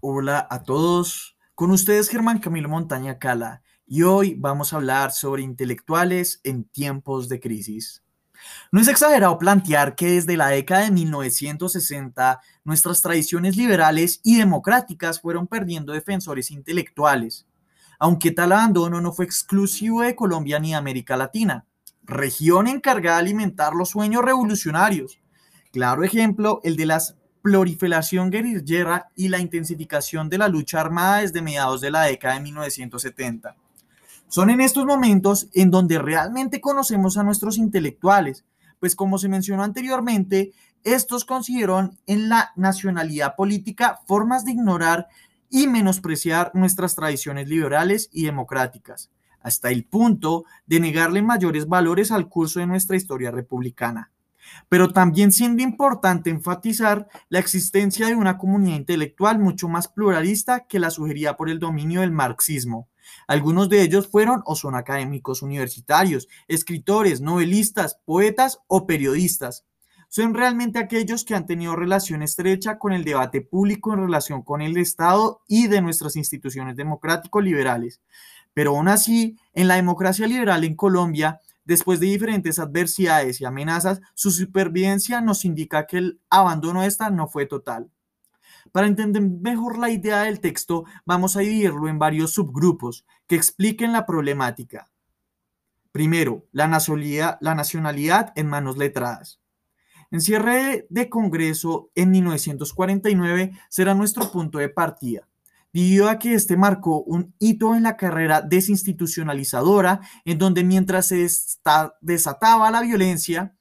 Hola a todos, con ustedes Germán Camilo Montaña Cala y hoy vamos a hablar sobre intelectuales en tiempos de crisis. No es exagerado plantear que desde la década de 1960 nuestras tradiciones liberales y democráticas fueron perdiendo defensores intelectuales, aunque tal abandono no fue exclusivo de Colombia ni de América Latina, región encargada de alimentar los sueños revolucionarios. Claro ejemplo, el de las proliferación guerrillera y la intensificación de la lucha armada desde mediados de la década de 1970. Son en estos momentos en donde realmente conocemos a nuestros intelectuales, pues como se mencionó anteriormente, estos consideraron en la nacionalidad política formas de ignorar y menospreciar nuestras tradiciones liberales y democráticas, hasta el punto de negarle mayores valores al curso de nuestra historia republicana. Pero también siendo importante enfatizar la existencia de una comunidad intelectual mucho más pluralista que la sugerida por el dominio del marxismo. Algunos de ellos fueron o son académicos universitarios, escritores, novelistas, poetas o periodistas. Son realmente aquellos que han tenido relación estrecha con el debate público en relación con el Estado y de nuestras instituciones democrático-liberales. Pero aún así, en la democracia liberal en Colombia, Después de diferentes adversidades y amenazas, su supervivencia nos indica que el abandono de esta no fue total. Para entender mejor la idea del texto, vamos a dividirlo en varios subgrupos que expliquen la problemática. Primero, la nacionalidad, la nacionalidad en manos letradas. En cierre de Congreso en 1949 será nuestro punto de partida debido a que este marcó un hito en la carrera desinstitucionalizadora, en donde mientras se desataba la violencia,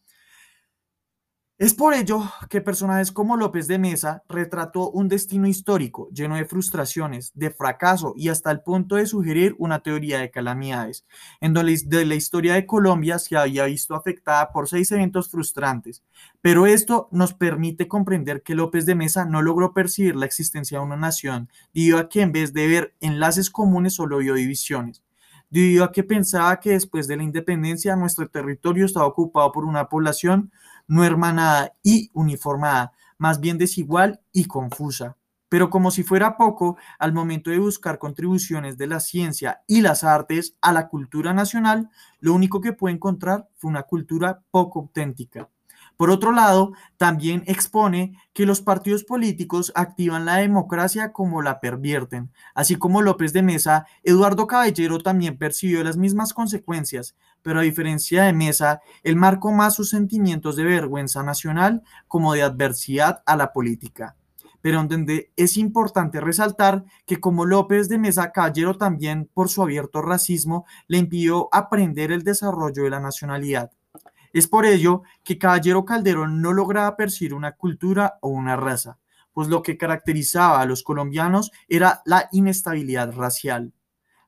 es por ello que personajes como López de Mesa retrató un destino histórico lleno de frustraciones, de fracaso y hasta el punto de sugerir una teoría de calamidades, en donde la historia de Colombia se había visto afectada por seis eventos frustrantes. Pero esto nos permite comprender que López de Mesa no logró percibir la existencia de una nación, debido a que en vez de ver enlaces comunes solo vio divisiones debido a que pensaba que después de la independencia nuestro territorio estaba ocupado por una población no hermanada y uniformada, más bien desigual y confusa. Pero como si fuera poco, al momento de buscar contribuciones de la ciencia y las artes a la cultura nacional, lo único que puede encontrar fue una cultura poco auténtica. Por otro lado, también expone que los partidos políticos activan la democracia como la pervierten. Así como López de Mesa, Eduardo Caballero también percibió las mismas consecuencias, pero a diferencia de Mesa, él marcó más sus sentimientos de vergüenza nacional como de adversidad a la política. Pero donde es importante resaltar que como López de Mesa Caballero también por su abierto racismo le impidió aprender el desarrollo de la nacionalidad. Es por ello que Caballero Calderón no lograba percibir una cultura o una raza, pues lo que caracterizaba a los colombianos era la inestabilidad racial.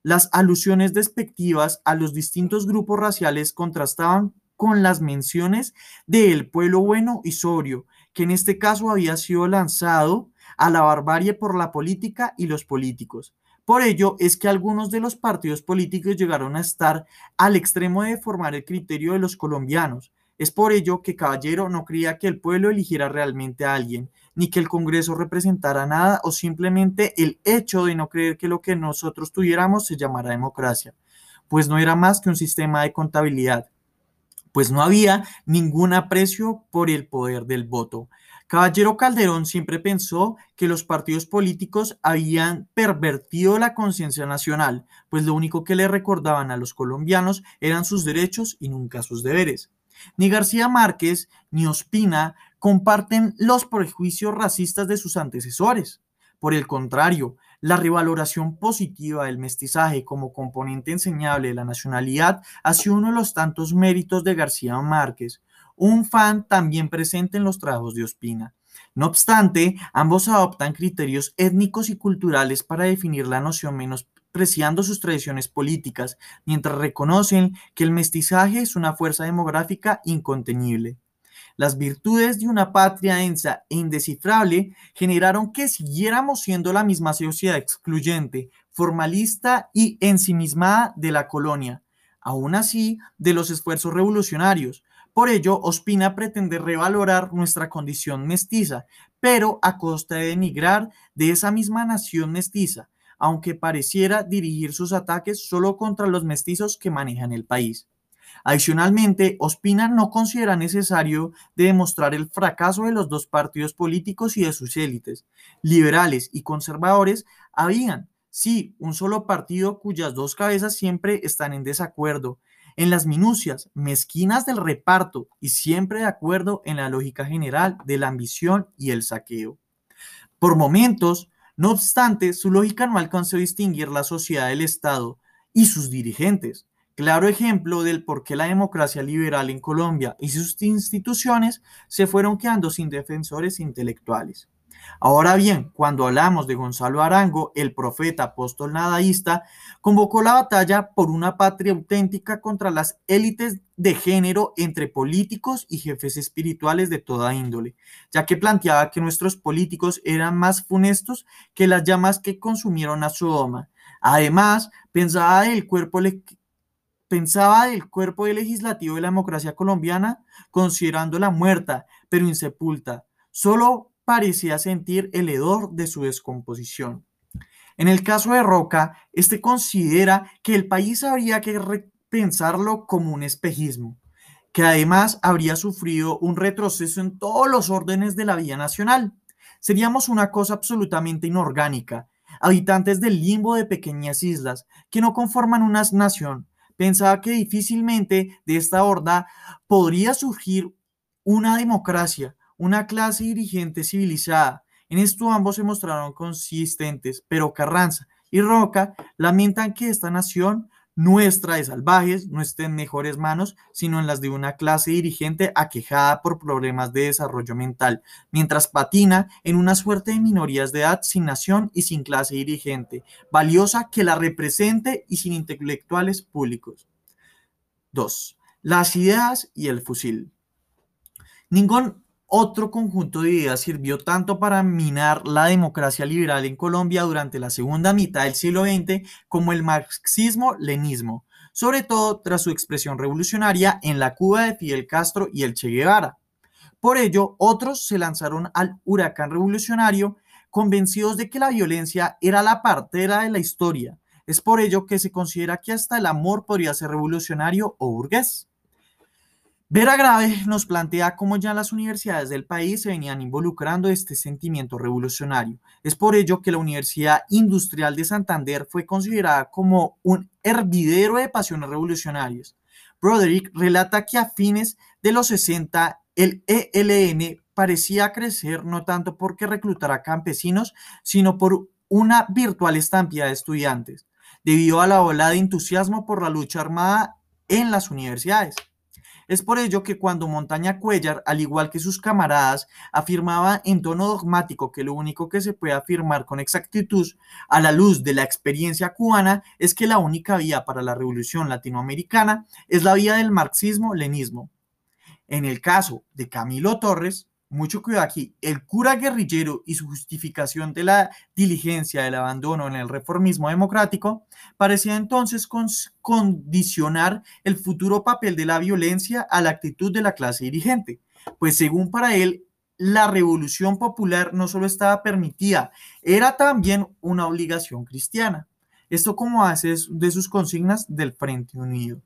Las alusiones despectivas a los distintos grupos raciales contrastaban con las menciones del pueblo bueno y sobrio, que en este caso había sido lanzado a la barbarie por la política y los políticos, por ello es que algunos de los partidos políticos llegaron a estar al extremo de formar el criterio de los colombianos. Es por ello que Caballero no creía que el pueblo eligiera realmente a alguien, ni que el Congreso representara nada o simplemente el hecho de no creer que lo que nosotros tuviéramos se llamara democracia, pues no era más que un sistema de contabilidad, pues no había ningún aprecio por el poder del voto. Caballero Calderón siempre pensó que los partidos políticos habían pervertido la conciencia nacional, pues lo único que le recordaban a los colombianos eran sus derechos y nunca sus deberes. Ni García Márquez ni Ospina comparten los prejuicios racistas de sus antecesores. Por el contrario, la revaloración positiva del mestizaje como componente enseñable de la nacionalidad ha sido uno de los tantos méritos de García Márquez, un fan también presente en los trabajos de Ospina. No obstante, ambos adoptan criterios étnicos y culturales para definir la noción menospreciando sus tradiciones políticas, mientras reconocen que el mestizaje es una fuerza demográfica incontenible. Las virtudes de una patria densa e indescifrable generaron que siguiéramos siendo la misma sociedad excluyente, formalista y ensimismada de la colonia, aún así de los esfuerzos revolucionarios, por ello, Ospina pretende revalorar nuestra condición mestiza, pero a costa de denigrar de esa misma nación mestiza, aunque pareciera dirigir sus ataques solo contra los mestizos que manejan el país. Adicionalmente, Ospina no considera necesario demostrar el fracaso de los dos partidos políticos y de sus élites. Liberales y conservadores habían, sí, un solo partido cuyas dos cabezas siempre están en desacuerdo en las minucias mezquinas del reparto y siempre de acuerdo en la lógica general de la ambición y el saqueo. Por momentos, no obstante, su lógica no alcanzó a distinguir la sociedad del Estado y sus dirigentes, Claro ejemplo del por qué la democracia liberal en Colombia y sus instituciones se fueron quedando sin defensores intelectuales. Ahora bien, cuando hablamos de Gonzalo Arango, el profeta apóstol nadaísta, convocó la batalla por una patria auténtica contra las élites de género entre políticos y jefes espirituales de toda índole, ya que planteaba que nuestros políticos eran más funestos que las llamas que consumieron a Sodoma. Además, pensaba el cuerpo pensaba del cuerpo legislativo de la democracia colombiana, considerándola muerta, pero insepulta. Solo parecía sentir el hedor de su descomposición. En el caso de Roca, este considera que el país habría que repensarlo como un espejismo, que además habría sufrido un retroceso en todos los órdenes de la vida nacional. Seríamos una cosa absolutamente inorgánica, habitantes del limbo de pequeñas islas que no conforman una nación, pensaba que difícilmente de esta horda podría surgir una democracia, una clase dirigente civilizada. En esto ambos se mostraron consistentes, pero Carranza y Roca lamentan que esta nación nuestra de salvajes no esté en mejores manos, sino en las de una clase dirigente aquejada por problemas de desarrollo mental, mientras patina en una suerte de minorías de edad sin nación y sin clase dirigente, valiosa que la represente y sin intelectuales públicos. 2. Las ideas y el fusil. Ningún otro conjunto de ideas sirvió tanto para minar la democracia liberal en Colombia durante la segunda mitad del siglo XX como el marxismo-lenismo, sobre todo tras su expresión revolucionaria en la Cuba de Fidel Castro y el Che Guevara. Por ello, otros se lanzaron al huracán revolucionario convencidos de que la violencia era la partera de la historia. Es por ello que se considera que hasta el amor podría ser revolucionario o burgués. Vera Grave nos plantea cómo ya las universidades del país se venían involucrando este sentimiento revolucionario. Es por ello que la Universidad Industrial de Santander fue considerada como un hervidero de pasiones revolucionarias. Broderick relata que a fines de los 60 el ELN parecía crecer no tanto porque reclutara campesinos, sino por una virtual estampida de estudiantes, debido a la ola de entusiasmo por la lucha armada en las universidades. Es por ello que cuando Montaña Cuellar, al igual que sus camaradas, afirmaba en tono dogmático que lo único que se puede afirmar con exactitud a la luz de la experiencia cubana es que la única vía para la revolución latinoamericana es la vía del marxismo-lenismo. En el caso de Camilo Torres, mucho cuidado aquí, el cura guerrillero y su justificación de la diligencia del abandono en el reformismo democrático parecía entonces condicionar el futuro papel de la violencia a la actitud de la clase dirigente, pues según para él, la revolución popular no solo estaba permitida, era también una obligación cristiana. Esto como hace de sus consignas del Frente Unido.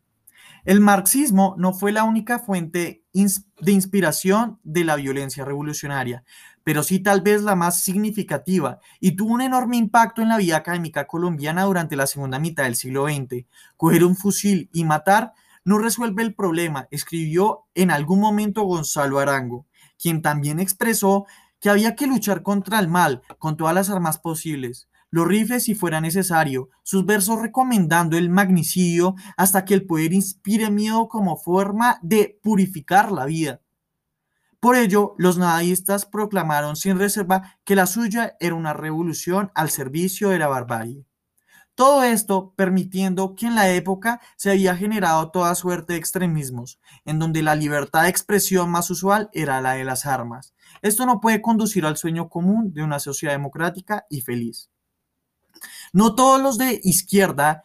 El marxismo no fue la única fuente de inspiración de la violencia revolucionaria, pero sí tal vez la más significativa y tuvo un enorme impacto en la vida académica colombiana durante la segunda mitad del siglo XX. Coger un fusil y matar no resuelve el problema, escribió en algún momento Gonzalo Arango, quien también expresó que había que luchar contra el mal con todas las armas posibles los rifles si fuera necesario, sus versos recomendando el magnicidio hasta que el poder inspire miedo como forma de purificar la vida. Por ello, los nadaístas proclamaron sin reserva que la suya era una revolución al servicio de la barbarie. Todo esto permitiendo que en la época se había generado toda suerte de extremismos, en donde la libertad de expresión más usual era la de las armas. Esto no puede conducir al sueño común de una sociedad democrática y feliz. No todos los de izquierda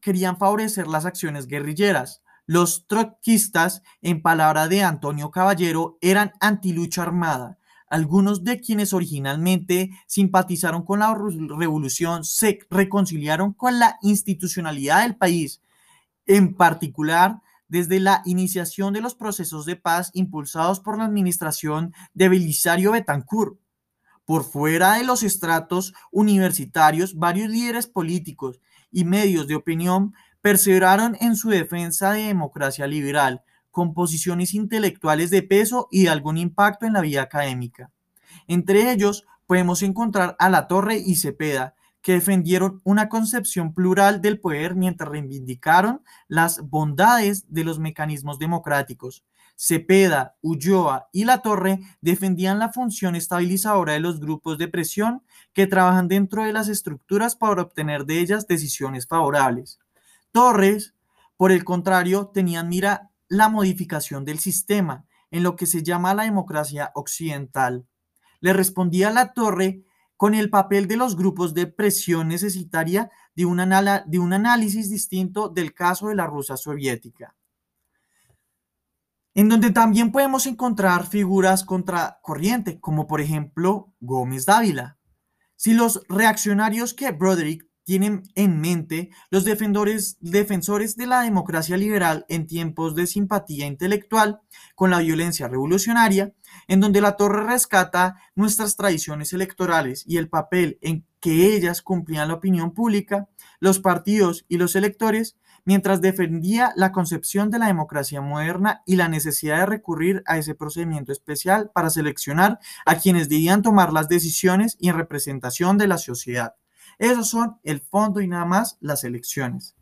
querían favorecer las acciones guerrilleras. Los trotskistas, en palabra de Antonio Caballero, eran antilucha armada. Algunos de quienes originalmente simpatizaron con la revolución se reconciliaron con la institucionalidad del país, en particular desde la iniciación de los procesos de paz impulsados por la administración de Belisario Betancourt. Por fuera de los estratos universitarios, varios líderes políticos y medios de opinión perseveraron en su defensa de democracia liberal, con posiciones intelectuales de peso y de algún impacto en la vida académica. Entre ellos podemos encontrar a La Torre y Cepeda, que defendieron una concepción plural del poder mientras reivindicaron las bondades de los mecanismos democráticos. Cepeda, Ulloa y La Torre defendían la función estabilizadora de los grupos de presión que trabajan dentro de las estructuras para obtener de ellas decisiones favorables. Torres, por el contrario, tenían mira la modificación del sistema en lo que se llama la democracia occidental. Le respondía la torre con el papel de los grupos de presión necesitaria de un, de un análisis distinto del caso de la Rusia soviética, en donde también podemos encontrar figuras contracorriente, como por ejemplo Gómez Dávila. Si los reaccionarios que Broderick tienen en mente los defensores, defensores de la democracia liberal en tiempos de simpatía intelectual con la violencia revolucionaria, en donde la torre rescata nuestras tradiciones electorales y el papel en que ellas cumplían la opinión pública, los partidos y los electores, mientras defendía la concepción de la democracia moderna y la necesidad de recurrir a ese procedimiento especial para seleccionar a quienes debían tomar las decisiones y en representación de la sociedad. Esos son el fondo y nada más las elecciones.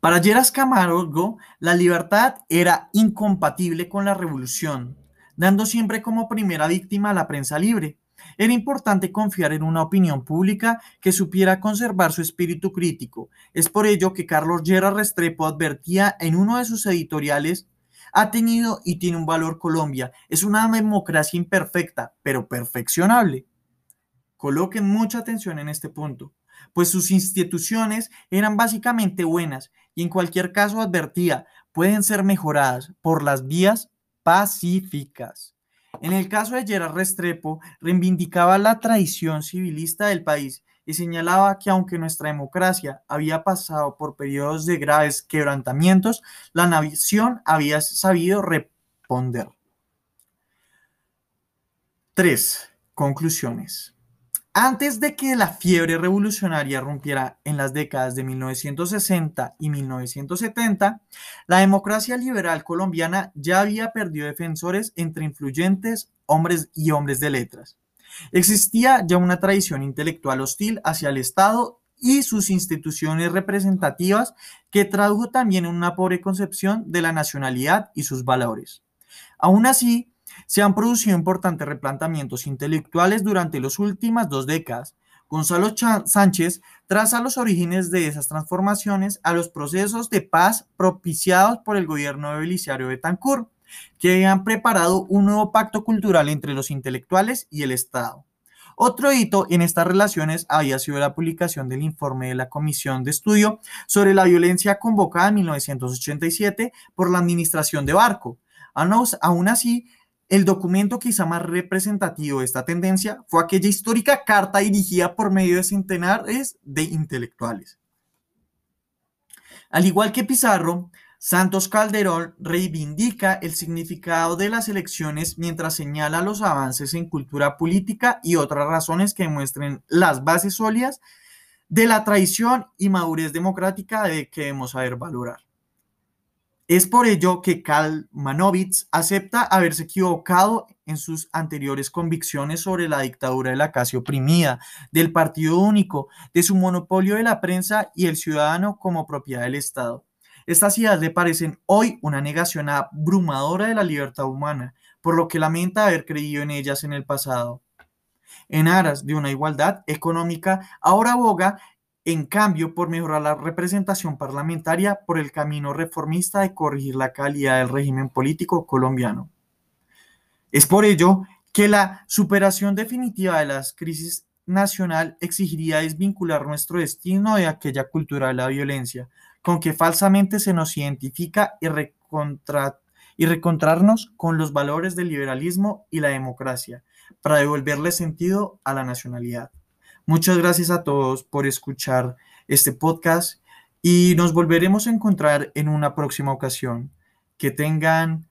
Para Lleras Camargo, la libertad era incompatible con la revolución, dando siempre como primera víctima a la prensa libre. Era importante confiar en una opinión pública que supiera conservar su espíritu crítico. Es por ello que Carlos Lleras Restrepo advertía en uno de sus editoriales ha tenido y tiene un valor Colombia. Es una democracia imperfecta, pero perfeccionable. Coloquen mucha atención en este punto, pues sus instituciones eran básicamente buenas y en cualquier caso advertía, pueden ser mejoradas por las vías pacíficas. En el caso de Gerard Restrepo, reivindicaba la tradición civilista del país y señalaba que aunque nuestra democracia había pasado por periodos de graves quebrantamientos, la nación había sabido responder. 3. Conclusiones. Antes de que la fiebre revolucionaria rompiera en las décadas de 1960 y 1970, la democracia liberal colombiana ya había perdido defensores entre influyentes hombres y hombres de letras. Existía ya una tradición intelectual hostil hacia el Estado y sus instituciones representativas que tradujo también una pobre concepción de la nacionalidad y sus valores. Aún así, se han producido importantes replanteamientos intelectuales durante las últimas dos décadas. Gonzalo Sánchez traza los orígenes de esas transformaciones a los procesos de paz propiciados por el gobierno de Belisario Betancourt, que han preparado un nuevo pacto cultural entre los intelectuales y el Estado. Otro hito en estas relaciones había sido la publicación del informe de la Comisión de Estudio sobre la violencia convocada en 1987 por la administración de Barco. Aún así, el documento quizá más representativo de esta tendencia fue aquella histórica carta dirigida por medio de centenares de intelectuales. Al igual que Pizarro, Santos Calderón reivindica el significado de las elecciones mientras señala los avances en cultura política y otras razones que muestren las bases sólidas de la tradición y madurez democrática de que debemos saber valorar. Es por ello que Kalmanovitz acepta haberse equivocado en sus anteriores convicciones sobre la dictadura de la clase oprimida, del partido único, de su monopolio de la prensa y el ciudadano como propiedad del Estado. Estas ideas le parecen hoy una negación abrumadora de la libertad humana, por lo que lamenta haber creído en ellas en el pasado. En aras de una igualdad económica, ahora aboga en cambio, por mejorar la representación parlamentaria por el camino reformista de corregir la calidad del régimen político colombiano. Es por ello que la superación definitiva de las crisis nacional exigiría desvincular nuestro destino de aquella cultura de la violencia, con que falsamente se nos identifica y, y reencontrarnos con los valores del liberalismo y la democracia para devolverle sentido a la nacionalidad. Muchas gracias a todos por escuchar este podcast y nos volveremos a encontrar en una próxima ocasión. Que tengan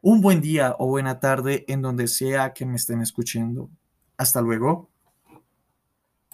un buen día o buena tarde en donde sea que me estén escuchando. Hasta luego.